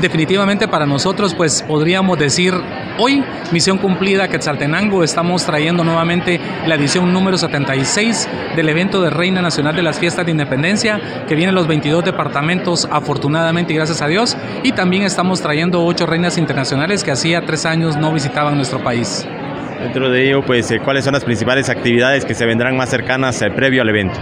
Definitivamente para nosotros, pues podríamos decir hoy, misión cumplida Quetzaltenango, estamos trayendo nuevamente la edición número 76 del evento de Reina Nacional de las Fiestas de Independencia, que vienen los 22 departamentos, afortunadamente y gracias a Dios, y también estamos trayendo ocho reinas internacionales que hacía tres años no visitaban nuestro país. Dentro de ello, pues, eh, ¿cuáles son las principales actividades que se vendrán más cercanas eh, previo al evento?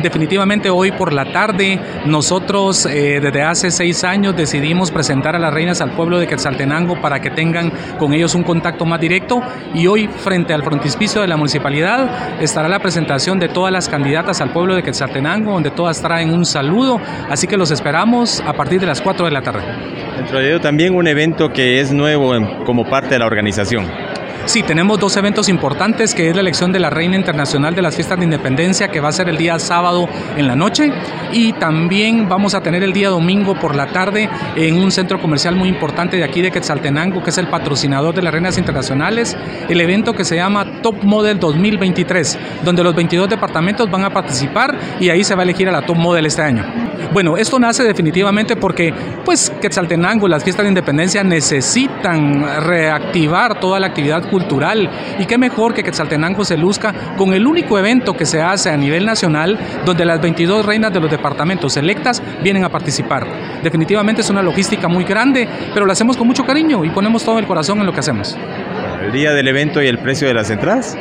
Definitivamente hoy por la tarde nosotros eh, desde hace seis años decidimos presentar a las reinas al pueblo de Quetzaltenango para que tengan con ellos un contacto más directo y hoy frente al frontispicio de la municipalidad estará la presentación de todas las candidatas al pueblo de Quetzaltenango donde todas traen un saludo, así que los esperamos a partir de las 4 de la tarde. Dentro de ello también un evento que es nuevo como parte de la organización. Sí, tenemos dos eventos importantes, que es la elección de la Reina Internacional de las Fiestas de Independencia, que va a ser el día sábado en la noche, y también vamos a tener el día domingo por la tarde en un centro comercial muy importante de aquí de Quetzaltenango, que es el patrocinador de las Reinas Internacionales, el evento que se llama Top Model 2023, donde los 22 departamentos van a participar y ahí se va a elegir a la Top Model este año. Bueno, esto nace definitivamente porque pues Quetzaltenango, las fiestas de independencia necesitan reactivar toda la actividad cultural y qué mejor que Quetzaltenango se luzca con el único evento que se hace a nivel nacional donde las 22 reinas de los departamentos electas vienen a participar. Definitivamente es una logística muy grande, pero lo hacemos con mucho cariño y ponemos todo el corazón en lo que hacemos. El día del evento y el precio de las entradas.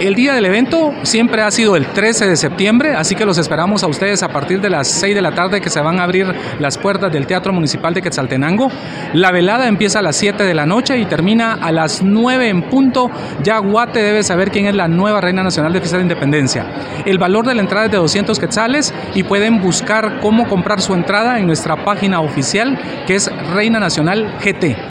El día del evento siempre ha sido el 13 de septiembre, así que los esperamos a ustedes a partir de las 6 de la tarde que se van a abrir las puertas del Teatro Municipal de Quetzaltenango. La velada empieza a las 7 de la noche y termina a las 9 en punto. Ya Guate debe saber quién es la nueva Reina Nacional de Fiesta de Independencia. El valor de la entrada es de 200 quetzales y pueden buscar cómo comprar su entrada en nuestra página oficial que es Reina Nacional GT.